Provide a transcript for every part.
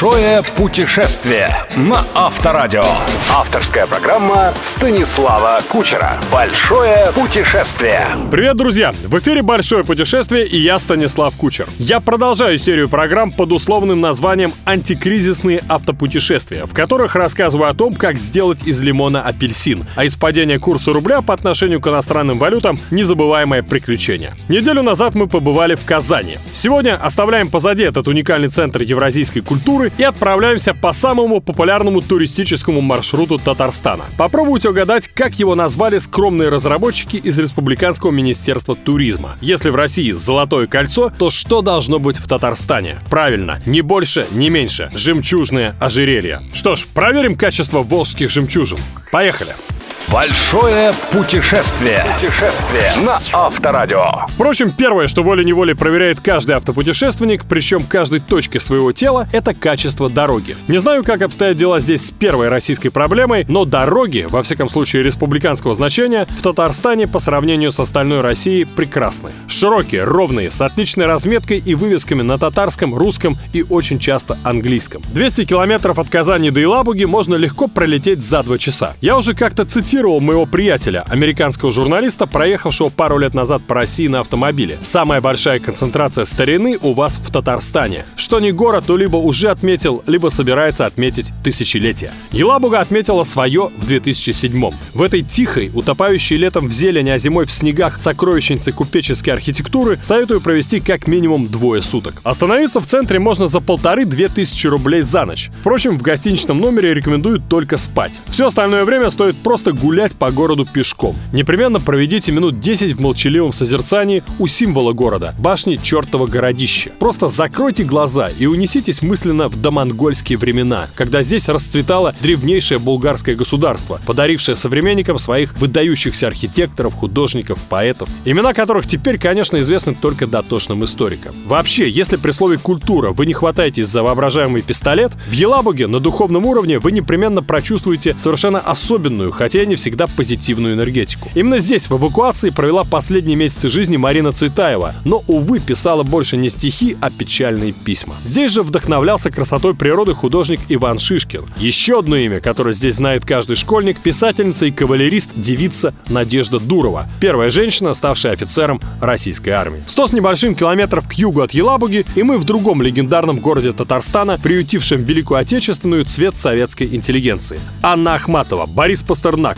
Большое путешествие на Авторадио. Авторская программа Станислава Кучера. Большое путешествие. Привет, друзья! В эфире «Большое путешествие» и я, Станислав Кучер. Я продолжаю серию программ под условным названием «Антикризисные автопутешествия», в которых рассказываю о том, как сделать из лимона апельсин, а из падения курса рубля по отношению к иностранным валютам незабываемое приключение. Неделю назад мы побывали в Казани. Сегодня оставляем позади этот уникальный центр евразийской культуры и отправляемся по самому популярному туристическому маршруту Татарстана. Попробуйте угадать, как его назвали скромные разработчики из Республиканского министерства туризма. Если в России золотое кольцо, то что должно быть в Татарстане? Правильно, не больше, не меньше. Жемчужное ожерелье. Что ж, проверим качество волжских жемчужин. Поехали! Большое путешествие. Путешествие на Авторадио. Впрочем, первое, что волей-неволей проверяет каждый автопутешественник, причем каждой точкой своего тела, это качество дороги. Не знаю, как обстоят дела здесь с первой российской проблемой, но дороги, во всяком случае республиканского значения, в Татарстане по сравнению с остальной Россией прекрасны. Широкие, ровные, с отличной разметкой и вывесками на татарском, русском и очень часто английском. 200 километров от Казани до Елабуги можно легко пролететь за два часа. Я уже как-то цитировал цитировал моего приятеля, американского журналиста, проехавшего пару лет назад по России на автомобиле. Самая большая концентрация старины у вас в Татарстане. Что не город, то либо уже отметил, либо собирается отметить тысячелетие. Елабуга отметила свое в 2007 В этой тихой, утопающей летом в зелени, а зимой в снегах сокровищнице купеческой архитектуры советую провести как минимум двое суток. Остановиться в центре можно за полторы-две тысячи рублей за ночь. Впрочем, в гостиничном номере рекомендуют только спать. Все остальное время стоит просто гулять гулять по городу пешком. Непременно проведите минут 10 в молчаливом созерцании у символа города – башни чертова городища. Просто закройте глаза и унеситесь мысленно в домонгольские времена, когда здесь расцветало древнейшее булгарское государство, подарившее современникам своих выдающихся архитекторов, художников, поэтов, имена которых теперь, конечно, известны только дотошным историкам. Вообще, если при слове «культура» вы не хватаетесь за воображаемый пистолет, в Елабуге на духовном уровне вы непременно прочувствуете совершенно особенную, хотя не всегда позитивную энергетику. Именно здесь в эвакуации провела последние месяцы жизни Марина Цветаева, но, увы, писала больше не стихи, а печальные письма. Здесь же вдохновлялся красотой природы художник Иван Шишкин. Еще одно имя, которое здесь знает каждый школьник, писательница и кавалерист девица Надежда Дурова, первая женщина, ставшая офицером российской армии. Сто с небольшим километров к югу от Елабуги, и мы в другом легендарном городе Татарстана, приютившем Великую Отечественную цвет советской интеллигенции. Анна Ахматова, Борис Пастернак,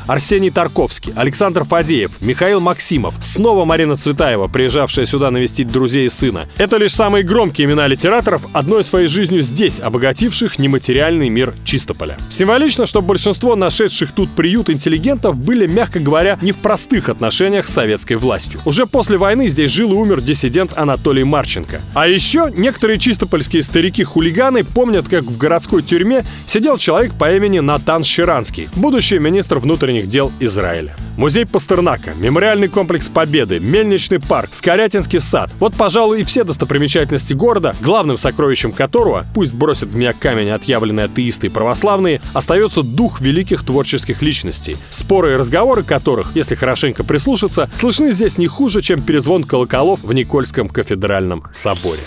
Арсений Тарковский, Александр Фадеев, Михаил Максимов, снова Марина Цветаева, приезжавшая сюда навестить друзей и сына. Это лишь самые громкие имена литераторов, одной своей жизнью здесь, обогативших нематериальный мир Чистополя. Символично, что большинство нашедших тут приют интеллигентов были, мягко говоря, не в простых отношениях с советской властью. Уже после войны здесь жил и умер диссидент Анатолий Марченко. А еще некоторые чистопольские старики-хулиганы помнят, как в городской тюрьме сидел человек по имени Натан Щеранский, будущий министр внутренних внутренних дел Израиля. Музей Пастернака, мемориальный комплекс Победы, Мельничный парк, Скорятинский сад. Вот, пожалуй, и все достопримечательности города, главным сокровищем которого, пусть бросят в меня камень отъявленные атеисты и православные, остается дух великих творческих личностей, споры и разговоры которых, если хорошенько прислушаться, слышны здесь не хуже, чем перезвон колоколов в Никольском кафедральном соборе.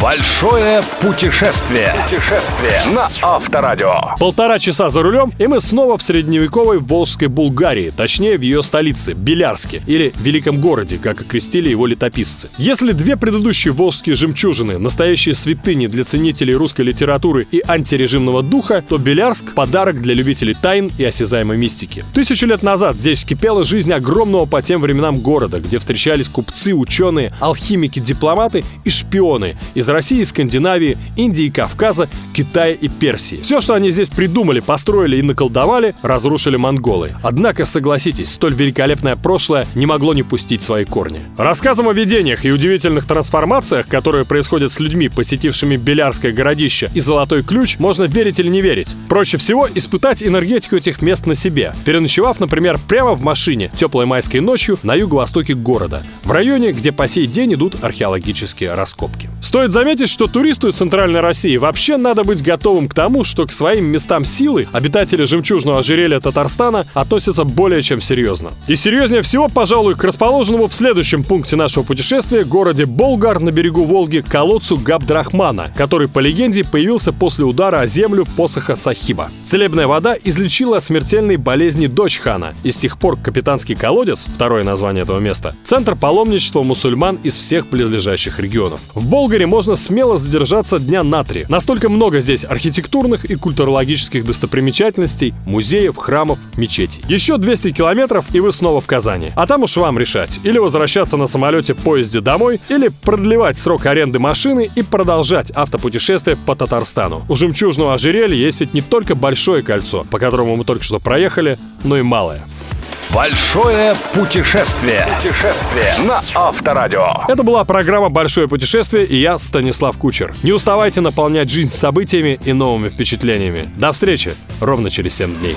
Большое путешествие. Путешествие на Авторадио. Полтора часа за рулем, и мы снова в средневековой Волжской Булгарии, точнее в ее столице, Белярске, или Великом городе, как окрестили его летописцы. Если две предыдущие волжские жемчужины – настоящие святыни для ценителей русской литературы и антирежимного духа, то Белярск – подарок для любителей тайн и осязаемой мистики. Тысячу лет назад здесь кипела жизнь огромного по тем временам города, где встречались купцы, ученые, алхимики, дипломаты и шпионы из России, Скандинавии, Индии, Кавказа, Китая и Персии. Все, что они здесь придумали, построили и наколдовали, разрушили монголы. Однако, согласитесь, столь великолепное прошлое не могло не пустить свои корни. Рассказам о видениях и удивительных трансформациях, которые происходят с людьми, посетившими Белярское городище и Золотой Ключ, можно верить или не верить. Проще всего испытать энергетику этих мест на себе, переночевав, например, прямо в машине теплой майской ночью на юго-востоке города, в районе, где по сей день идут археологические раскопки. Стоит заметить, что туристу из Центральной России вообще надо быть готовым к тому, что к своим местам силы обитатели жемчужного ожерелья Татарстана относятся более чем серьезно. И серьезнее всего, пожалуй, к расположенному в следующем пункте нашего путешествия городе Болгар на берегу Волги колодцу Габдрахмана, который, по легенде, появился после удара о землю посоха Сахиба. Целебная вода излечила от смертельной болезни дочь хана, и с тех пор капитанский колодец, второе название этого места, центр паломничества мусульман из всех близлежащих регионов. В Болгаре можно смело задержаться дня на три. Настолько много здесь архитектурных и культурологических достопримечательностей, музеев, храмов, мечетей. Еще 200 километров, и вы снова в Казани. А там уж вам решать. Или возвращаться на самолете поезде домой, или продлевать срок аренды машины и продолжать автопутешествие по Татарстану. У жемчужного ожерелья есть ведь не только большое кольцо, по которому мы только что проехали, но и малое. Большое путешествие. Путешествие на Авторадио. Это была программа «Большое путешествие» и я, Станислав Кучер. Не уставайте наполнять жизнь событиями и новыми впечатлениями. До встречи ровно через 7 дней.